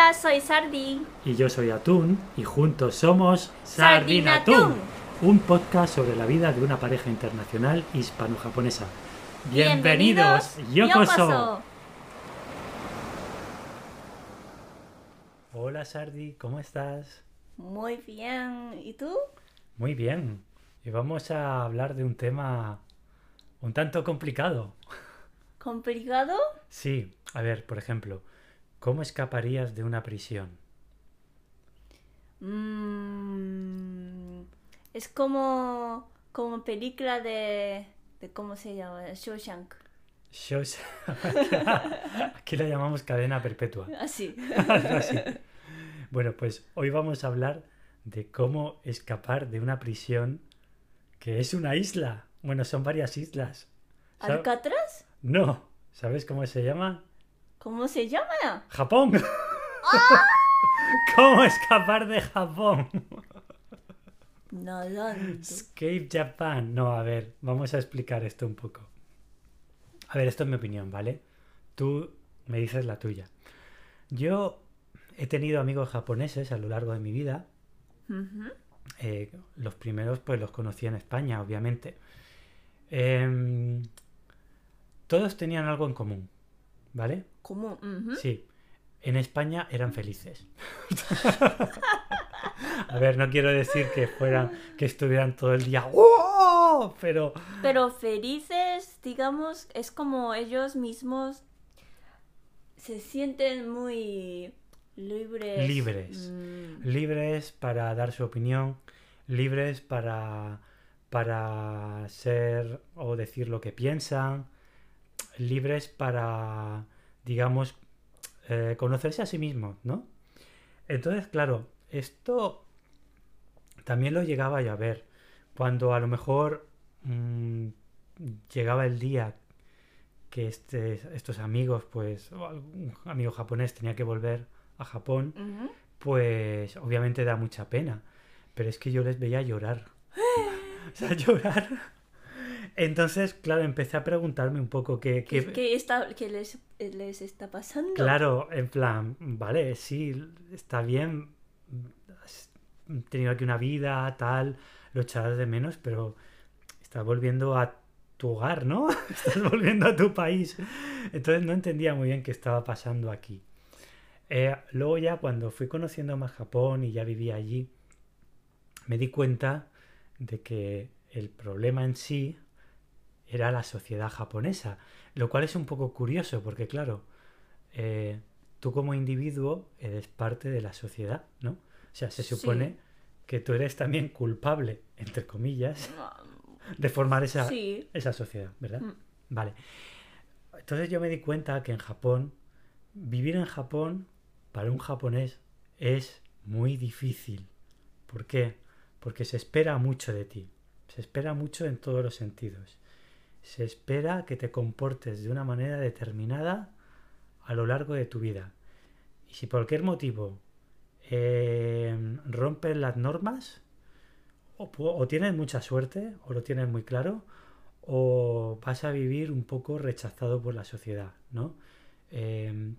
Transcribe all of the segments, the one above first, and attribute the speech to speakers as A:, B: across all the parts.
A: Hola, soy Sardi.
B: Y yo soy Atún y juntos somos
A: Sardinatún,
B: un podcast sobre la vida de una pareja internacional hispano-japonesa.
A: Bienvenidos, Yokoso.
B: Hola Sardi, ¿cómo estás?
A: Muy bien. ¿Y tú?
B: Muy bien. Y vamos a hablar de un tema un tanto complicado.
A: ¿Complicado?
B: Sí, a ver, por ejemplo, ¿cómo escaparías de una prisión?
A: Mm, es como, como película de, de. ¿Cómo se llama? Shawshank.
B: Shows- Aquí la llamamos cadena perpetua.
A: Así.
B: Algo así. Bueno, pues hoy vamos a hablar de cómo escapar de una prisión que es una isla. Bueno, son varias islas.
A: ¿Alcatraz?
B: No, ¿sabes cómo se llama?
A: ¿Cómo se llama?
B: Japón. ¿Cómo escapar de Japón?
A: Nadando.
B: Escape Japan. No, a ver, vamos a explicar esto un poco. A ver, esto es mi opinión, ¿vale? Tú me dices la tuya. Yo he tenido amigos japoneses a lo largo de mi vida. Eh, los primeros pues los conocí en España, obviamente. Em, todos tenían algo en común, ¿vale?
A: ¿Cómo?
B: Sí, en España eran felices. A ver, no quiero decir que fueran, que estuvieran todo el día, ¡Oh! pero
A: Pero felices, digamos, es como ellos mismos se sienten muy libres.
B: Libres.
A: Mm,
B: libres para dar su opinión, libres para, para ser o decir lo que piensan, libres para, digamos, eh, conocerse a sí mismos, ¿no? Entonces, claro, esto también lo llegaba yo a ver. Cuando a lo mejor mm, llegaba el día que este- estos amigos, pues, o algún amigo japonés tenía que volver a Japón, pues obviamente da mucha pena. Pero es que yo les veía llorar. o sea, llorar. Entonces, claro, empecé a preguntarme un poco qué...
A: ¿Qué,
B: qué-
A: qué está, qué les, les está pasando?
B: Claro, en plan, vale, sí, está bien. Has tenido aquí una vida, tal, lo echarás de menos, pero estás volviendo a tu hogar, ¿no? Estás volviendo a tu país. Entonces no entendía muy bien qué estaba pasando aquí. Eh, luego ya cuando fui conociendo más Japón y ya vivía allí, me di cuenta de que el problema en sí era la sociedad japonesa, lo cual es un poco curioso porque claro, eh, tú como individuo eres parte de la sociedad, ¿no? O sea, se
A: Sí.
B: supone que tú eres también culpable, entre comillas,
A: Ah,
B: de formar esa,
A: Sí.
B: esa sociedad, ¿verdad?
A: Mm.
B: Vale. Entonces yo me di cuenta que en Japón, vivir en Japón para un japonés es muy difícil. ¿Por qué? Porque se espera mucho de ti. Se espera mucho en todos los sentidos. Se espera que te comportes de una manera determinada a lo largo de tu vida. Y si por cualquier motivo eh, rompes las normas, o, tienes mucha suerte, o lo tienes muy claro, o vas a vivir un poco rechazado por la sociedad, ¿no? Eh,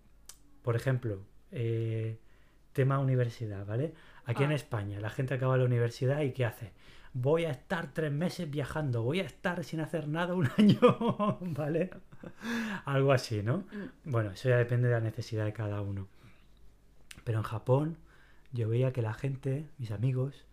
B: por ejemplo, eh, tema universidad, ¿vale? Aquí en
A: Ah.
B: España, la gente acaba la universidad y ¿qué hace? Voy a estar tres meses viajando, voy a estar sin hacer nada un año, ¿vale? Algo así, ¿no?
A: Mm.
B: Bueno, eso ya depende de la necesidad de cada uno. Pero en Japón yo veía que la gente, mis amigos,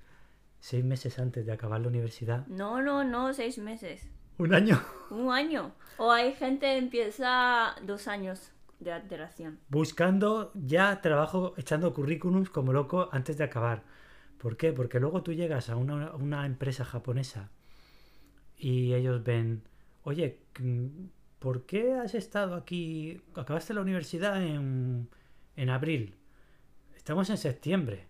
B: seis meses antes de acabar la universidad,
A: No, no, no, seis meses.
B: un año,
A: Un año. O hay gente que empieza dos años de alteración.
B: buscando ya trabajo, echando currículums como loco antes de acabar. ¿Por qué? Porque luego tú llegas a una, una empresa japonesa y ellos ven, oye, mm, ¿por qué has estado aquí? Acabaste la universidad en, en abril. Estamos en septiembre.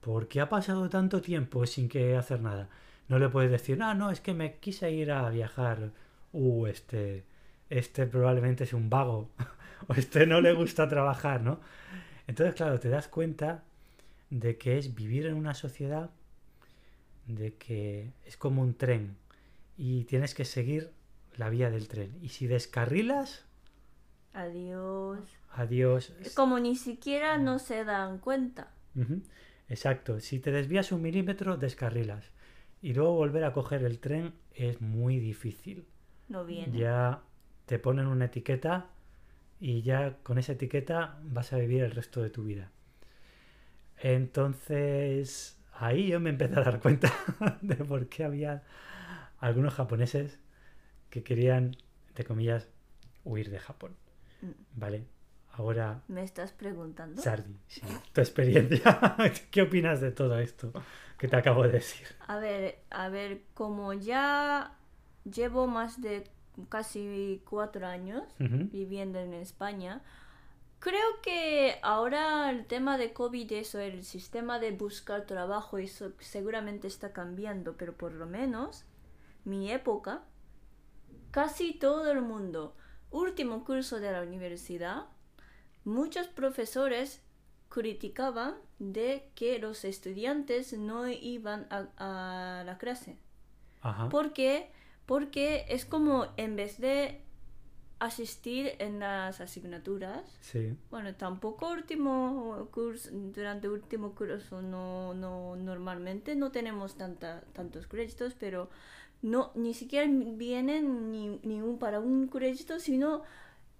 B: ¿Por qué ha pasado tanto tiempo sin que hacer nada? No le puedes decir, ah, no, es que me quise ir a viajar. Uh, este, este probablemente es un vago. o este no le gusta trabajar, ¿no? Entonces, claro, te das cuenta de que es vivir en una sociedad, de que es como un tren y tienes que seguir la vía del tren. Y si descarrilas,
A: Adiós.
B: Adiós.
A: Es como ni siquiera no se dan cuenta.
B: Exacto. Si te desvías un milímetro, descarrilas. Y luego volver a coger el tren es muy difícil.
A: No viene.
B: Ya te ponen una etiqueta y ya con esa etiqueta vas a vivir el resto de tu vida. Entonces, ahí yo me empecé a dar cuenta de por qué había algunos japoneses que querían, entre comillas, huir de Japón.
A: Mm.
B: ¿Vale? Ahora,
A: ¿Me estás preguntando?
B: Sardi, sí, tu experiencia. ¿Qué opinas de todo esto que te acabo de decir?
A: A ver, a ver, como ya llevo más de casi cuatro años viviendo en España, creo que ahora el tema de COVID, eso, el sistema de buscar trabajo, eso seguramente está cambiando, pero por lo menos mi época, casi todo el mundo, último curso de la universidad, muchos profesores criticaban de que los estudiantes no iban a, a la clase.
B: Ajá.
A: ¿Por qué? Porque es como en vez de asistir en las asignaturas,
B: Sí.
A: bueno, tampoco último curso, durante último curso no, no normalmente no tenemos tanta, tantos créditos, pero no ni siquiera vienen ni, ni un para un crédito, sino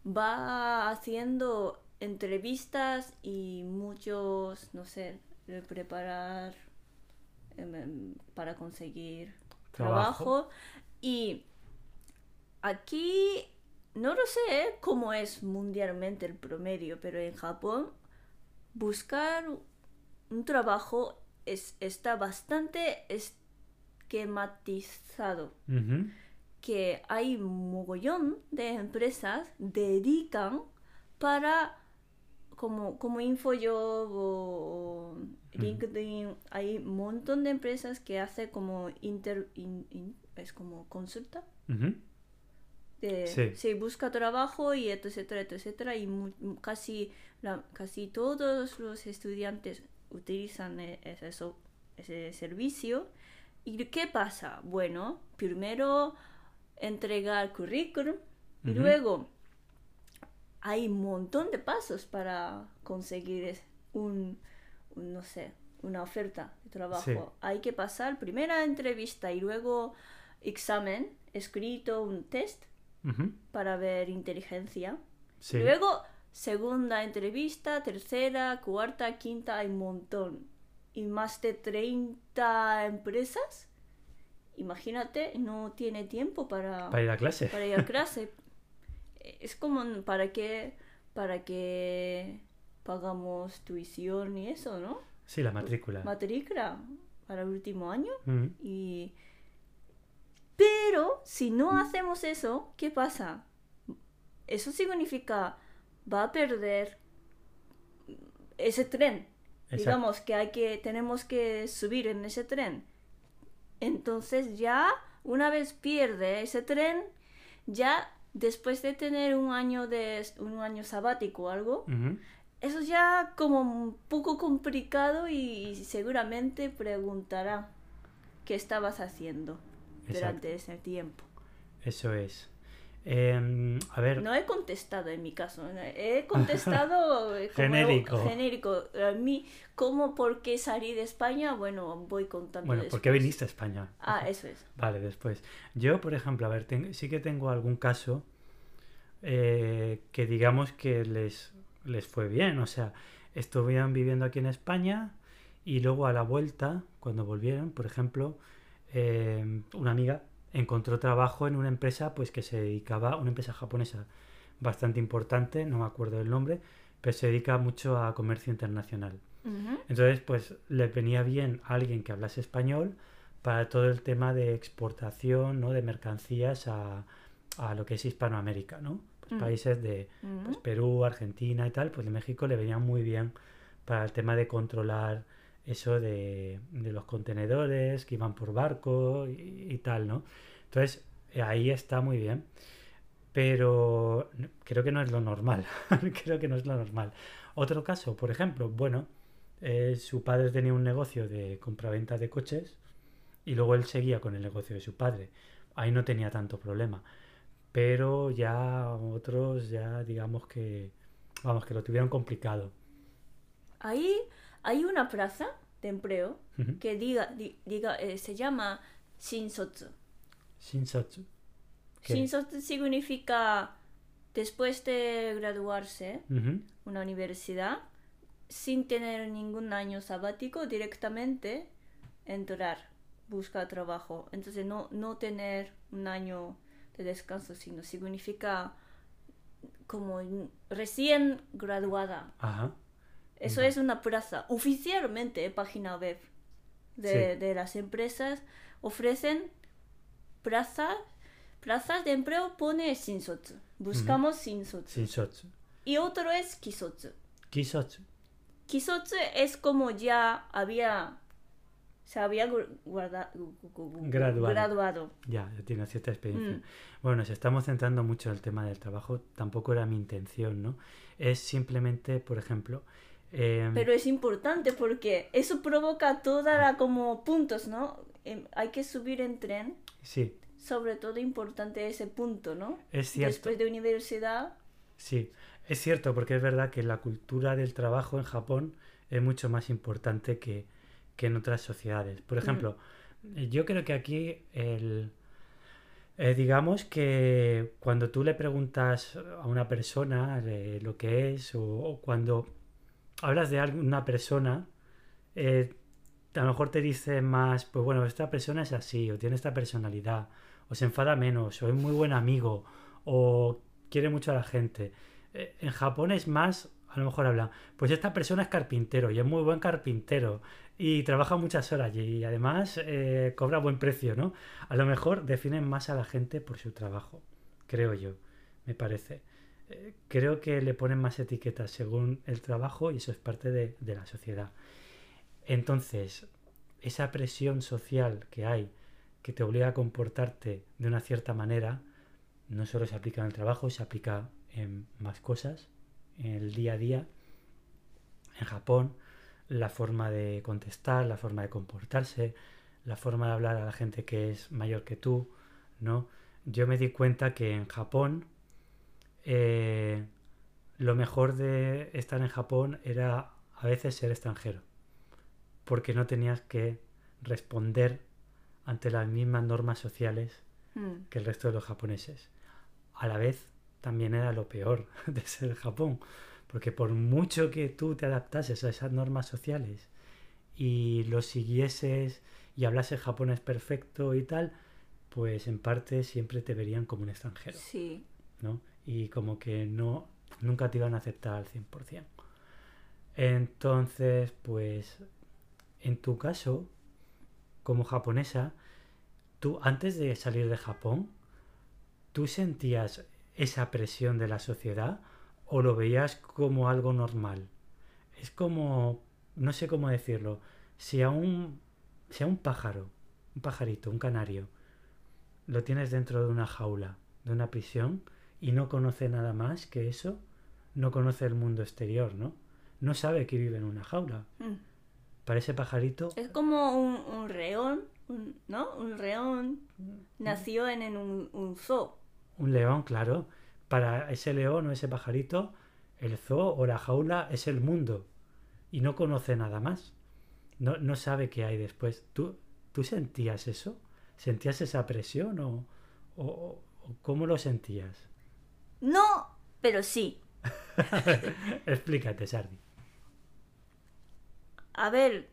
A: va haciendo entrevistas y muchos, no sé, preparar em, em, para conseguir
B: Trabajo.
A: trabajo. Y aquí no lo sé cómo es mundialmente el promedio, pero en Japón buscar un trabajo es, está bastante esquematizado. Que hay mogollón de empresas dedican para como, como InfoJob o LinkedIn, hay un montón de empresas que hace como inter, in- in- es como consulta. De-
B: Sí.
A: sí, busca trabajo y etcétera, etcétera, y mu- casi, la- casi todos los estudiantes utilizan e- ese, eso- ese servicio. ¿Y qué pasa? Bueno, primero entregar currículum y luego hay un montón de pasos para conseguir un, un, no sé, una oferta de trabajo.
B: Sí.
A: Hay que pasar primera entrevista y luego examen escrito, un test Para ver inteligencia.
B: Sí.
A: Luego, segunda entrevista, tercera, cuarta, quinta, hay un montón. Y más de 30 empresas. Imagínate, no tiene tiempo para,
B: Para ir a clase.
A: para ir a clase. Es como para que, para que pagamos tuición y eso, ¿no?
B: Sí, la matrícula.
A: Matrícula para el último año. Y... Pero si no hacemos eso, ¿qué pasa? Eso significa va a perder ese tren.
B: Exacto.
A: Digamos que hay que tenemos que subir en ese tren. Entonces ya una vez pierde ese tren, ya después de tener un año de un año sabático o algo, eso es ya como un poco complicado y seguramente preguntará qué estabas haciendo durante ese tiempo.
B: Eso es. Em, a ver,
A: No he contestado en mi caso, he contestado como
B: Genérico.
A: genérico. A mí, ¿cómo, por qué salí de España? Bueno, voy contando
B: bueno, ¿por qué viniste a España?
A: Ah, eso es.
B: Vale, después. Yo, por ejemplo, a ver, ten- sí que tengo algún caso eh, que digamos que les, les fue bien. O sea, estuvieron viviendo aquí en España y luego a la vuelta, cuando volvieron, por ejemplo, eh, una amiga encontró trabajo en una empresa pues que se dedicaba, una empresa japonesa bastante importante, no me acuerdo del nombre, pero se dedica mucho a comercio internacional. Entonces, pues le venía bien a alguien que hablase español para todo el tema de exportación, ¿no? De mercancías a, a lo que es Hispanoamérica, ¿no? Pues
A: Mm.
B: países de pues, Perú, Argentina y tal, pues de México le venía muy bien para el tema de controlar eso de, de los contenedores que iban por barco y, tal, ¿no? Entonces, eh, ahí está muy bien. Pero creo que no es lo normal. creo que no es lo normal. Otro caso, por ejemplo, bueno, eh, su padre tenía un negocio de compraventa de coches y luego él seguía con el negocio de su padre. Ahí no tenía tanto problema. pero ya otros ya digamos que vamos que lo tuvieron complicado.
A: Ahí hay una plaza de empleo que diga, di- diga eh, se llama Shinsotsu.
B: Shinsotsu. ¿Qué?
A: Shinsotsu significa después de graduarse
B: Ujú.
A: una universidad sin tener ningún año sabático directamente entrar buscar trabajo entonces no no tener un año de descanso sino significa como recién graduada
B: Ajá.
A: Eso es una plaza oficialmente página web de,
B: Sí.
A: de las empresas ofrecen plazas plazas de empleo pone shinsotsu buscamos shinsotsu
B: Shinsotsu.
A: y otro es kisotsu
B: Kisotsu.
A: Kisotsu es como ya había se había gu- guarda- gu- gu- gu-
B: Graduado.
A: graduado.
B: Ya, ya tiene cierta experiencia.
A: Mm.
B: Bueno, nos estamos centrando mucho en el tema del trabajo. Tampoco era mi intención, ¿no? Es simplemente, por ejemplo, em,
A: Pero es importante porque eso provoca toda la como puntos, ¿no? Em, hay que subir en tren,
B: sí,
A: sobre todo importante ese punto, ¿no?
B: es cierto.
A: Después de universidad,
B: Sí, es cierto, porque es verdad que la cultura del trabajo en Japón es mucho más importante que, que en otras sociedades. Por ejemplo, eh, yo creo que aquí el, eh, digamos que cuando tú le preguntas a una persona lo que es, o, o cuando hablas de algo- una persona, eh, a lo mejor te dice más, pues bueno, esta persona es así, o tiene esta personalidad, o se enfada menos, o es muy buen amigo, o quiere mucho a la gente. Eh, En Japón es más, a lo mejor hablan, pues esta persona es carpintero y es muy buen carpintero y trabaja muchas horas y además eh, cobra buen precio, ¿no? A lo mejor definen más a la gente por su trabajo, creo yo, me parece. Creo que le ponen más etiquetas según el trabajo y eso es parte de, de la sociedad. Entonces, esa presión social que hay, que te obliga a comportarte de una cierta manera, no solo se aplica en el trabajo, se aplica en más cosas, en el día a día. En Japón, la forma de contestar, la forma de comportarse, la forma de hablar a la gente que es mayor que tú, ¿no? Yo me di cuenta que en Japón eh, lo mejor de estar en Japón era a veces ser extranjero, porque no tenías que responder ante las mismas normas sociales
A: mm,
B: que el resto de los japoneses. A la vez también era lo peor de ser Japón, porque por mucho que tú te adaptases a esas normas sociales y lo siguieses y hablases japonés perfecto y tal, pues en parte siempre te verían como un extranjero,
A: sí.
B: ¿no? Y como que no nunca te iban a aceptar al 100%. Entonces, pues en tu caso, como japonesa, tú antes de salir de Japón, ¿tú sentías esa presión de la sociedad o lo veías como algo normal? Es como, no sé cómo decirlo, si a un, si a un pájaro, un pajarito, un canario, lo tienes dentro de una jaula, de una prisión, y no conoce nada más que eso, no conoce el mundo exterior, ¿no? No sabe que vive en una jaula.
A: mm.
B: Para ese pajarito,
A: Es como un, un león, un- ¿no? Un león nació en, en un, un zoo.
B: un león, claro. Para ese león o ese pajarito, el zoo o la jaula es el mundo. Y no conoce nada más. No, no sabe qué hay después. ¿Tú, ¿Tú sentías eso? ¿Sentías esa presión o, o- o cómo lo sentías?
A: No, pero sí.
B: Explícate, Sardi.
A: A ver,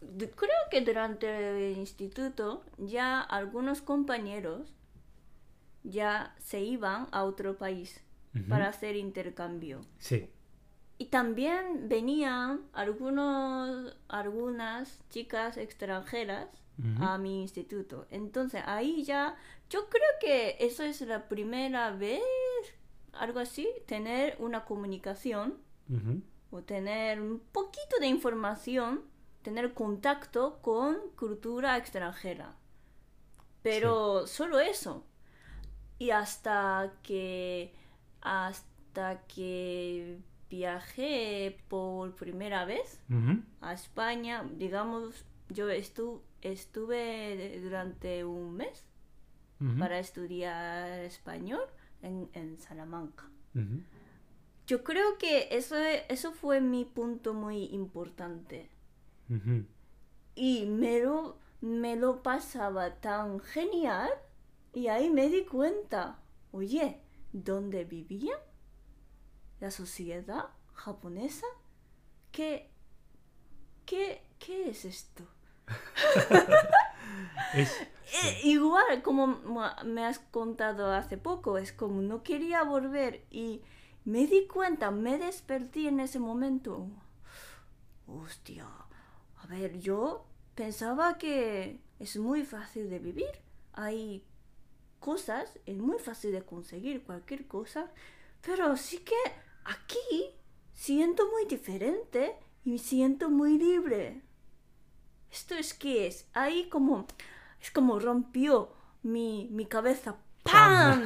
A: creo que durante el instituto ya algunos compañeros ya se iban a otro país para hacer intercambio.
B: Sí.
A: Y también venían algunos, algunas chicas extranjeras A mi instituto. Entonces ahí ya, yo creo que eso es la primera vez, algo así, tener una comunicación o tener un poquito de información, tener contacto con cultura extranjera. Pero solo eso. Y hasta que hasta que viajé por primera vez a España, digamos, yo estu- estuve durante un mes para estudiar español en, en Salamanca. Yo creo que eso, eso fue mi punto muy importante. Y me lo, me lo pasaba tan genial y ahí me di cuenta, oye, ¿dónde vivía la sociedad japonesa? ¿Qué, qué, qué es esto?
B: Es,
A: Eh, igual, como me has contado hace poco, es como no quería volver y me di cuenta, me desperté en ese momento. Hostia, a ver, yo pensaba que es muy fácil de vivir. Hay cosas, es muy fácil de conseguir cualquier cosa, pero sí que aquí siento muy diferente y me siento muy libre. Esto es que es, ahí como, es como rompió mi, mi cabeza. ¡Pam!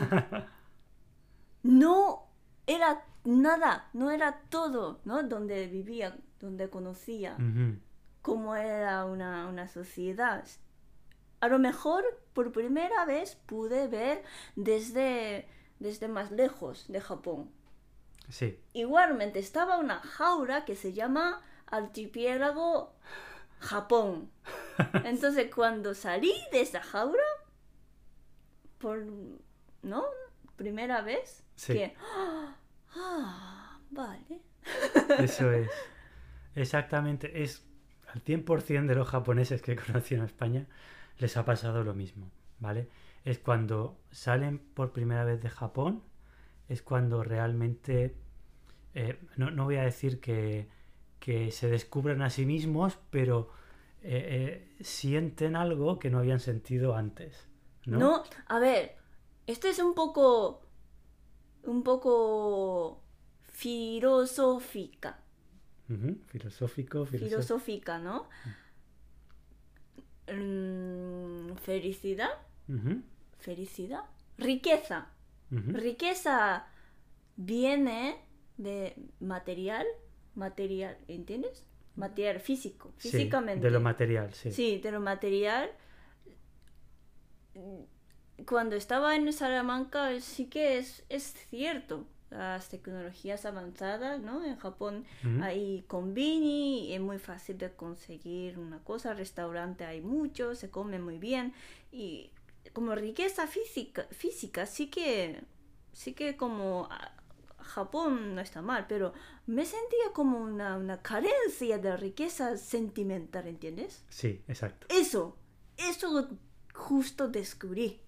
A: No era nada, no era todo, ¿no? Donde vivía, donde conocía cómo era una, una sociedad. A lo mejor por primera vez pude ver desde, desde más lejos de Japón.
B: Sí,
A: Igualmente estaba una jaula que se llama Archipiélago Japón. Entonces cuando salí de esa jaula, por, ¿no? Primera vez,
B: Sí.
A: que, ah, vale.
B: eso es. Exactamente. Es al 100% de los japoneses que he conocido en España les ha pasado lo mismo, ¿vale? Es cuando salen por primera vez de Japón, es cuando realmente, eh, no, no voy a decir que, que se descubren a sí mismos, pero eh, eh, sienten algo que no habían sentido antes, ¿no?
A: No, a ver, esto es un poco, un poco filosófica,
B: Filosófico,
A: filosófica, ¿no? Mm, felicidad,
B: Ujú,
A: felicidad, riqueza. Riqueza viene de material, material, ¿entiendes? Material físico,
B: Sí,
A: físicamente.
B: de lo material, sí.
A: Sí, de lo material. Cuando estaba en Salamanca sí que es, es cierto. Las tecnologías avanzadas, ¿no? En Japón hay convini, es muy fácil de conseguir una cosa, restaurante hay mucho, se come muy bien y como riqueza física, física sí que sí que como Japón no está mal, pero me sentía como una, una carencia de riqueza sentimental, ¿entiendes?
B: Sí, exacto.
A: Eso, eso justo descubrí.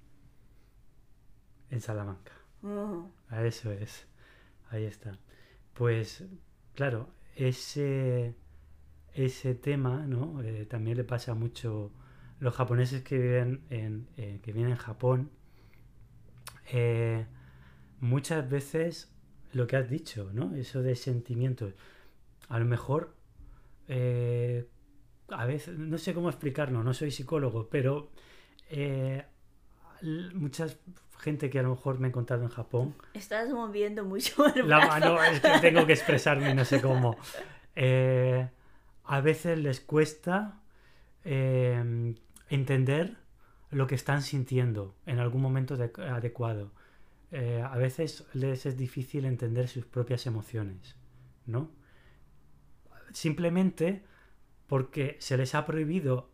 B: En Salamanca. A eso es. Ahí está. Pues, claro, ese, ese tema, ¿no? Eh, también le pasa mucho los japoneses que viven en, eh, que vienen en Japón. eh, muchas veces lo que has dicho, ¿no? Eso de sentimientos. A lo mejor, eh, a veces, no sé cómo explicarlo, no soy psicólogo, pero eh, muchas gente que a lo mejor me he encontrado en Japón
A: Estás moviendo mucho el
B: la mano es que tengo que expresarme no sé cómo. Eh, a veces les cuesta eh, entender lo que están sintiendo en algún momento de- adecuado. Eh, a veces les es difícil entender sus propias emociones, ¿no? Simplemente porque se les ha prohibido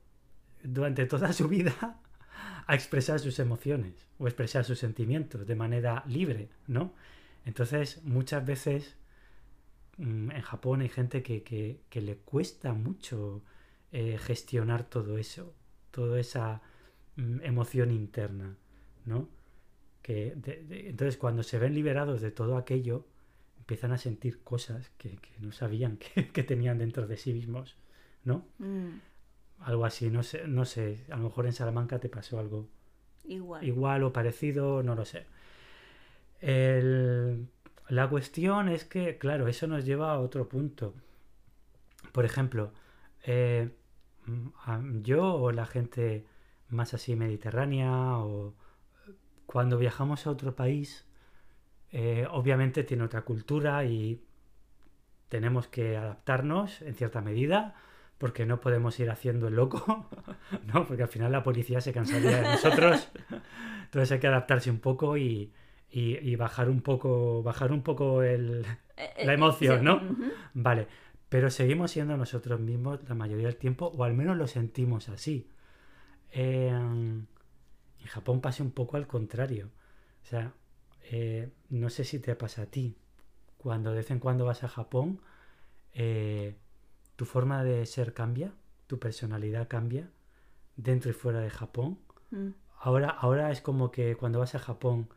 B: durante toda su vida a expresar sus emociones o expresar sus sentimientos de manera libre, ¿no? Entonces, muchas veces mm, en Japón hay gente que, que- le cuesta mucho eh, gestionar todo eso, toda esa mm, emoción interna, ¿no? Que de- de- entonces, cuando se ven liberados de todo aquello, empiezan a sentir cosas que, que no sabían que, que tenían dentro de sí mismos, ¿no?
A: Mm,
B: Algo así, no sé, no sé, a lo mejor en Salamanca te pasó algo
A: igual.
B: igual o parecido, no lo sé. El- la cuestión es que, claro, eso nos lleva a otro punto. Por ejemplo, eh, mm, yo o la gente más así mediterránea o cuando viajamos a otro país, eh, obviamente tiene otra cultura y tenemos que adaptarnos en cierta medida porque no podemos ir haciendo el loco, ¿no? Porque al final la policía se cansaría de nosotros. Entonces hay que adaptarse un poco y, y- y bajar un poco, bajar un poco el,
A: Eh, eh,
B: la emoción, ¿no? Vale, pero seguimos siendo nosotros mismos la mayoría del tiempo, o al menos lo sentimos así. Eh, en Japón pasa un poco al contrario. O sea, eh, no sé si te pasa a ti. Cuando de vez en cuando vas a Japón, eh, tu forma de ser cambia, tu personalidad cambia, dentro y fuera de Japón.
A: Mm,
B: Ahora, ahora es como que cuando vas a Japón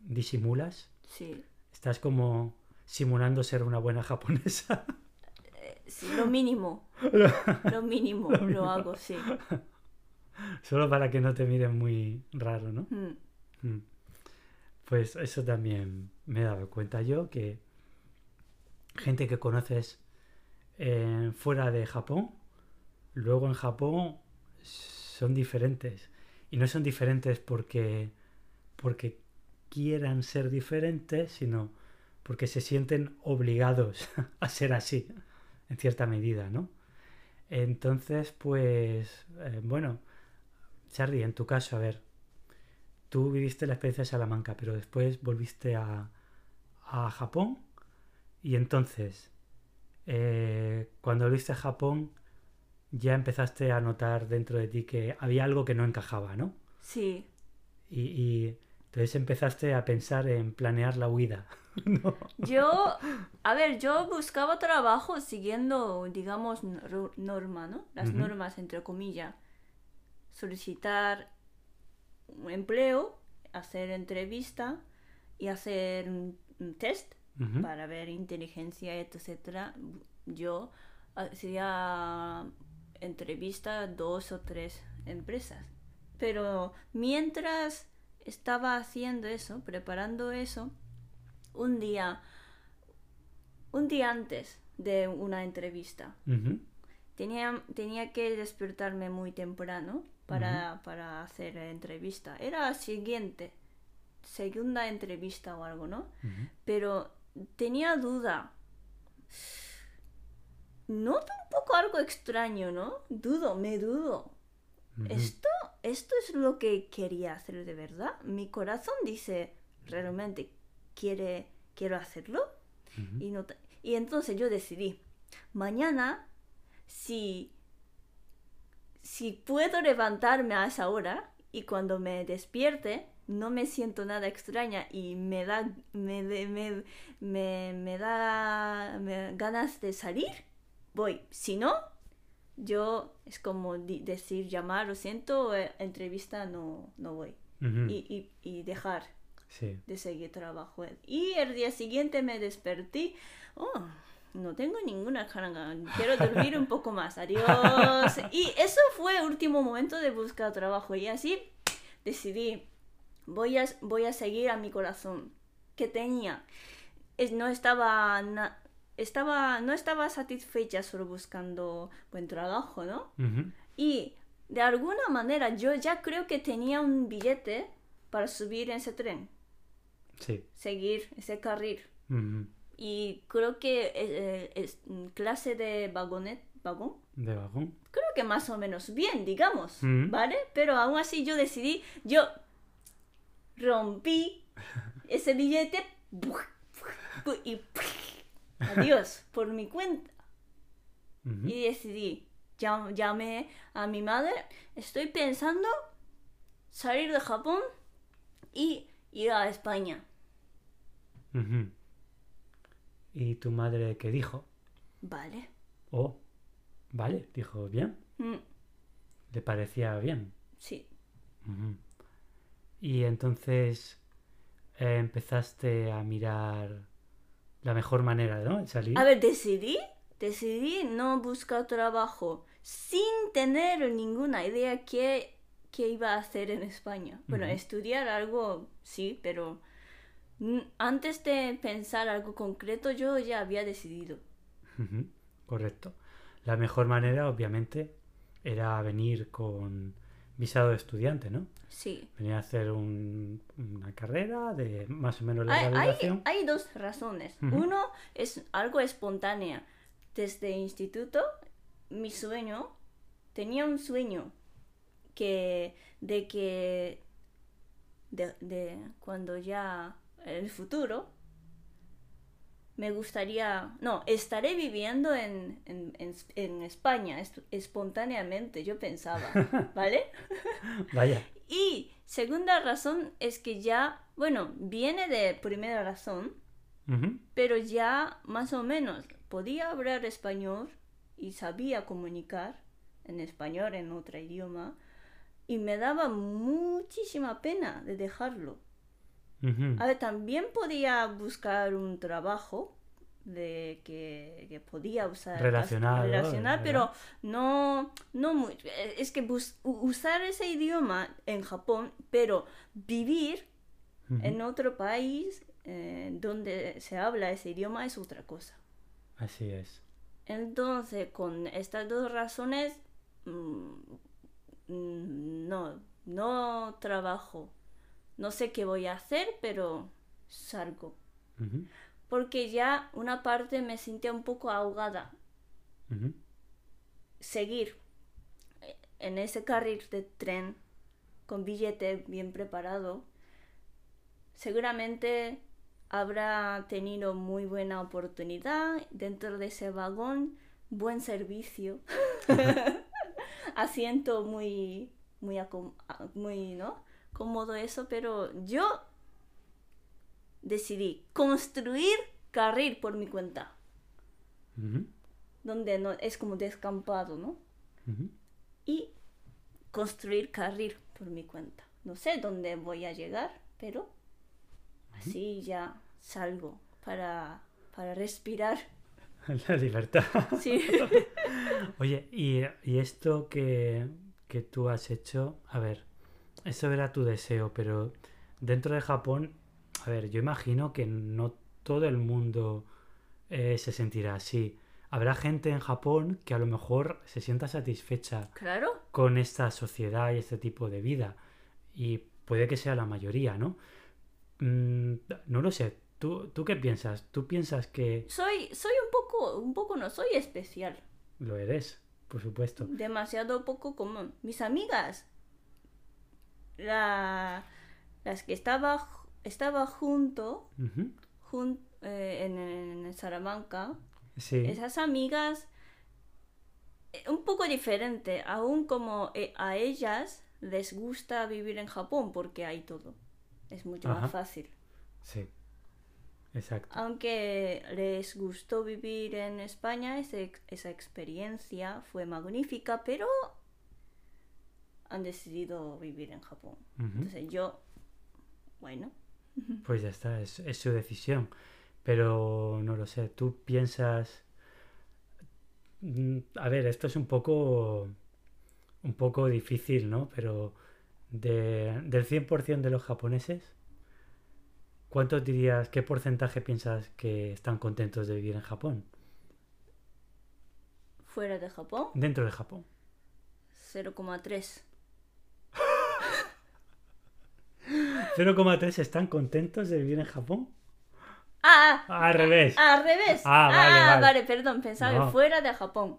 B: disimulas,
A: Sí.
B: estás como simulando ser una buena japonesa.
A: Sí, lo mínimo. lo mínimo lo, hago, sí.
B: Solo para que no te miren muy raro, ¿no?
A: Mm,
B: Mm. Pues eso también me he dado cuenta yo que gente que conoces eh, fuera de Japón, luego en Japón son diferentes. Y no son diferentes porque, porque quieran ser diferentes, sino porque se sienten obligados a ser así, en cierta medida, ¿no? Entonces, pues, eh, bueno, Charlie, en tu caso, a ver, tú viviste la experiencia de Salamanca, pero después volviste a, a Japón y entonces, eh, cuando volviste a Japón, ya empezaste a notar dentro de ti que había algo que no encajaba, ¿no?
A: Sí.
B: Y, y entonces empezaste a pensar en planear la huida. ¿no?
A: Yo, a ver, yo buscaba trabajo siguiendo, digamos, nor- norma, ¿no? Las normas, entre comillas. Solicitar un empleo, hacer entrevista y hacer un, test para ver inteligencia, etcétera. Yo hacía entrevista a dos o tres empresas. Pero mientras estaba haciendo eso, preparando eso, un día, un día antes de una entrevista, tenía, tenía que despertarme muy temprano para, para hacer la entrevista. Era siguiente, segunda entrevista o algo, ¿no?
B: ujú.
A: pero tenía duda. Noto un poco algo extraño, ¿no? Dudo, me dudo. ¿Esto, ¿Esto es lo que quería hacer de verdad? Mi corazón dice, realmente quiere, quiero hacerlo. Y, no y entonces yo decidí, mañana, si, si puedo levantarme a esa hora y cuando me despierte, no me siento nada extraña y me da, me, me, me, me da ganas de salir, voy. Si no, yo es como decir, llamar, lo siento, eh, entrevista no, no voy. Y, y, y dejar
B: Sí.
A: de seguir trabajo. Y el día siguiente me desperté. Oh, no tengo ninguna carga. Quiero dormir un poco más. Adiós. Y eso fue el último momento de buscar trabajo. Y así decidí, voy a, voy a seguir a mi corazón. Que tenía. Es- no estaba... na- estaba, no estaba satisfecha solo buscando buen trabajo, ¿no? Y de alguna manera yo ya creo que tenía un billete para subir en ese tren
B: Sí.
A: seguir ese carril.
B: Ujú.
A: Y creo que eh, eh, es, mm, clase de vagonet, vagón,
B: De vagón.
A: creo que más o menos bien, digamos,
B: Mm.
A: ¿vale? Pero aún así yo decidí, yo rompí ese billete y adiós por mi cuenta. Y decidí, llam- llamé a mi madre, estoy pensando salir de Japón y ir a España.
B: Ujú. ¿Y tu madre qué dijo?
A: Vale.
B: Oh, vale, dijo bien.
A: Mm,
B: Le parecía bien.
A: sí.
B: Y entonces eh, empezaste a mirar la mejor manera, ¿no? Salir.
A: A ver, decidí, decidí no buscar trabajo sin tener ninguna idea qué, qué iba a hacer en España. Bueno, estudiar algo, sí, pero antes de pensar algo concreto yo ya había decidido.
B: Correcto. La mejor manera, obviamente, era venir con visado de estudiante, ¿no?
A: Sí.
B: Venir a hacer un- una carrera de más o menos larga
A: Hay, hay,
B: duración.
A: hay dos razones. Uno es algo espontánea. Desde instituto mi sueño, tenía un sueño que de que de, de cuando ya el futuro me gustaría, no, estaré viviendo en, en, en, en España est- espontáneamente, yo pensaba, ¿vale?
B: Vaya.
A: Y segunda razón es que ya, bueno, viene de primera razón, pero ya más o menos podía hablar español y sabía comunicar en español, en otro idioma, y me daba muchísima pena de dejarlo.
B: Ujú.
A: A ver, también podía buscar un trabajo de que, que podía usar relacionar,
B: ¿verdad?
A: pero no no muy, es que bus- usar ese idioma en Japón, pero vivir en otro país eh, donde se habla ese idioma es otra cosa.
B: Así es.
A: Entonces, con estas dos razones, mm, mm, no, no trabajo. No sé qué voy a hacer, pero salgo. Porque ya una parte me sentía un poco ahogada. Seguir eh, en ese carril de tren con billete bien preparado, seguramente habrá tenido muy buena oportunidad dentro de ese vagón, buen servicio, asiento muy, muy, muy, ¿no? Cómodo eso, pero yo decidí construir carril por mi cuenta, donde no es como descampado, ¿no? Y construir carril por mi cuenta. No sé dónde voy a llegar, pero así ya salgo para, para respirar.
B: La libertad.
A: Sí.
B: Oye, y, y esto que, que tú has hecho, a ver, eso era tu deseo, pero dentro de Japón, a ver, yo imagino que no todo el mundo eh, se sentirá así. Habrá gente en Japón que a lo mejor se sienta satisfecha
A: claro.
B: con esta sociedad y este tipo de vida. Y puede que sea la mayoría, ¿no? Mm, no lo sé. ¿Tú, ¿Tú qué piensas? ¿Tú piensas que
A: Soy, soy un poco, un poco no soy especial.
B: lo eres? Por supuesto.
A: Demasiado poco común. Mis amigas, la, las que estaba, estaba junto, jun- eh, en, en Salamanca,
B: Sí.
A: esas amigas eh, un poco diferente, aún como eh, a ellas les gusta vivir en Japón porque hay todo. Es mucho
B: Ajá.
A: más fácil.
B: Sí. Exacto.
A: Aunque les gustó vivir en España, ese esa experiencia fue magnífica, pero han decidido vivir en Japón. Entonces yo, bueno,
B: Pues ya está, es, es su decisión. Pero no lo sé, tú piensas... Mm, A ver, esto es un poco... Un poco difícil, ¿no? Pero de, del 100% de los japoneses, ¿cuántos dirías, qué porcentaje piensas que están contentos de vivir en Japón?
A: fuera de Japón,
B: Dentro de Japón.
A: 0,3.
B: 0,3 están contentos de vivir en Japón.
A: Ah,
B: Al revés.
A: al revés.
B: Ah, vale, vale.
A: perdón, pensaba
B: No.
A: que fuera de Japón.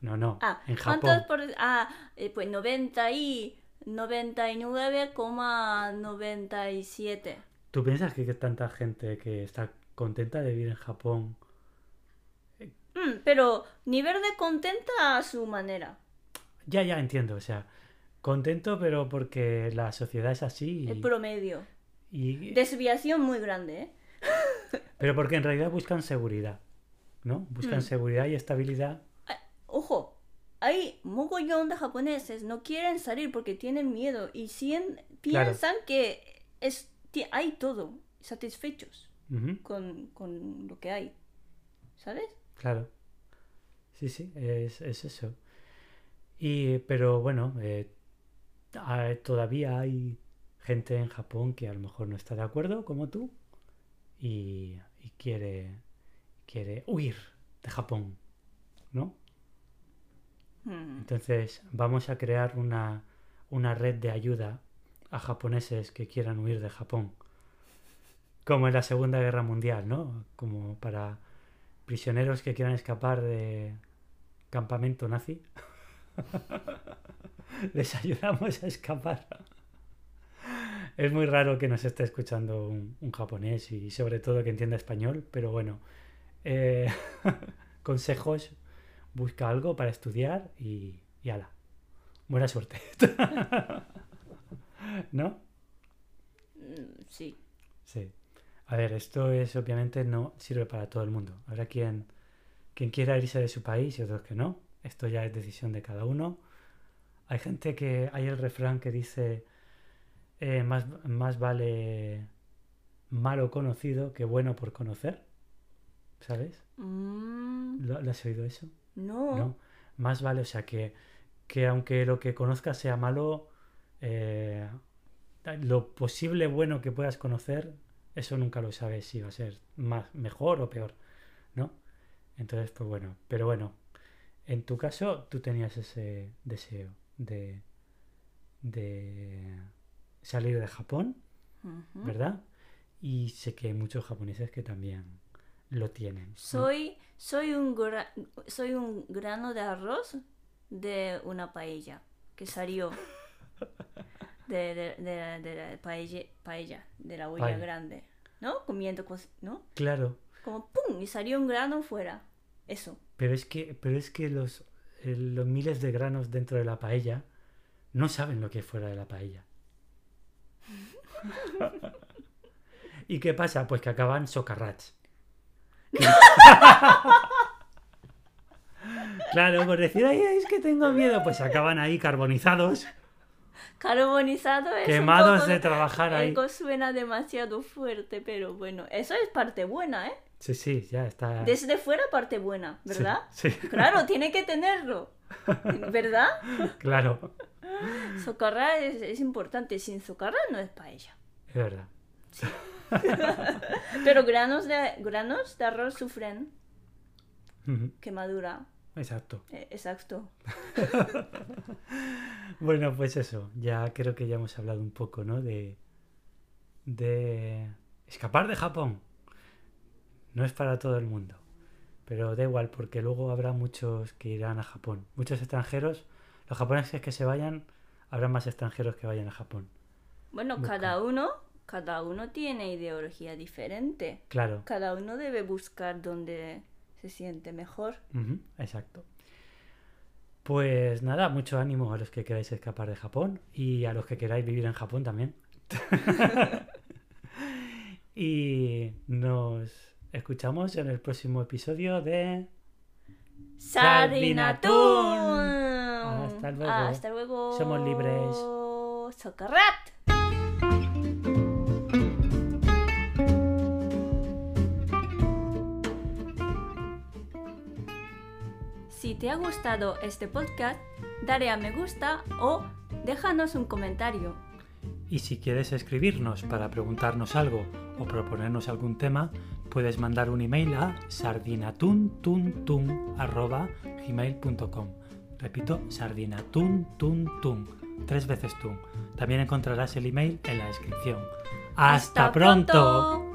B: No, no.
A: Ah,
B: en
A: ¿cuántos
B: Japón.
A: por Ah, eh, pues 90 y 99,97.
B: ¿Tú piensas que hay tanta gente que está contenta de vivir en Japón?
A: Mm, pero nivel de contenta a su manera.
B: Ya, ya entiendo, o sea, contento pero porque la sociedad es así. y-
A: El promedio.
B: y-
A: Desviación muy grande, ¿eh?
B: pero porque en realidad buscan seguridad, ¿no? Buscan
A: Mm.
B: seguridad y estabilidad.
A: Ojo, hay mogollón de japoneses no quieren salir porque tienen miedo y sien-
B: Claro.
A: piensan que es, hay todo, satisfechos con, con lo que hay. ¿Sabes?
B: claro. Sí, sí, es, es eso. Y, pero bueno, eh, ah, todavía hay gente en Japón que a lo mejor no está de acuerdo como tú y, y quiere, quiere huir de Japón, ¿no?
A: Mm.
B: Entonces vamos a crear una, una red de ayuda a japoneses que quieran huir de Japón. Como en la Segunda Guerra Mundial, ¿no? Como para prisioneros que quieran escapar de, campamento nazi. Les ayudamos a escapar. Es muy raro que nos esté escuchando un, un japonés y sobre todo que entienda español, pero bueno, eh, consejos, busca algo para estudiar y, y ala. Buena suerte. ¿No?
A: Mm, Sí.
B: Sí. A ver, esto es obviamente no sirve para todo el mundo. Habrá quien, quien quiera irse de su país y otros que no. Esto ya es decisión de cada uno. Hay gente que hay el refrán que dice eh, más, más vale malo conocido que bueno por conocer. ¿Sabes?
A: Mm,
B: ¿Lo, lo has oído eso?
A: no.
B: ¿no? Más vale, o sea, que, que aunque lo que conozcas sea malo, eh, lo posible bueno que puedas conocer, eso nunca lo sabes si va a ser más, mejor o peor, ¿no? Entonces, pues bueno, pero bueno, en tu caso tú tenías ese deseo de, de salir de Japón. ¿verdad? Y sé que hay muchos japoneses que también lo tienen. ¿no?
A: Soy, soy, un gra- soy un grano de arroz de una paella que salió de, de, de- de la paella, paella, de la olla
B: Paella.
A: grande, ¿no? Comiendo, cos- ¿no?
B: Claro,
A: Como ¡pum! y salió un grano fuera. Eso.
B: Pero es que, pero es que los, eh, los miles de granos dentro de la paella no saben lo que hay fuera de la paella. ¿Y qué pasa? Pues que acaban socarrats. claro, por decir, ay, es que tengo miedo, pues acaban ahí carbonizados,
A: Carbonizado es un
B: quemados
A: poco-
B: de trabajar ahí.
A: Algo suena demasiado fuerte, pero bueno, eso es parte buena, ¿eh?
B: Sí, sí, ya está.
A: Desde fuera parte buena,
B: Sí,
A: ¿verdad?
B: Sí,
A: Claro, tiene que tenerlo, ¿verdad?
B: claro,
A: Socarrar es, es importante, sin socarrar no es paella.
B: es verdad.
A: Pero granos de, granos de arroz sufren quemadura.
B: Exacto.
A: Eh, exacto.
B: Bueno, pues eso, ya creo que ya hemos hablado un poco, ¿no? De, de escapar de Japón. No es para todo el mundo, pero da igual, porque luego habrá muchos que irán a Japón. Muchos extranjeros, los japoneses que se vayan, habrá más extranjeros que vayan a Japón.
A: Bueno,
B: Busca.
A: cada uno, cada uno tiene ideología diferente.
B: Claro,
A: Cada uno debe buscar donde se siente mejor.
B: exacto. Pues nada, mucho ánimo a los que queráis escapar de Japón y a los que queráis vivir en Japón también. y nos escuchamos en el próximo episodio de...
A: ¡Sardinatún!
B: Hasta luego.
A: Hasta luego.
B: Somos libres.
A: ¡Socarrat! Si te ha gustado este podcast, dale a me gusta o déjanos un comentario.
B: Y si quieres escribirnos para preguntarnos algo o proponernos algún tema, puedes mandar un email a sardinatuntun@gmail.com. Repito, sardinatuntun, tres veces tun. También encontrarás el email en la descripción. ¡Hasta, pronto!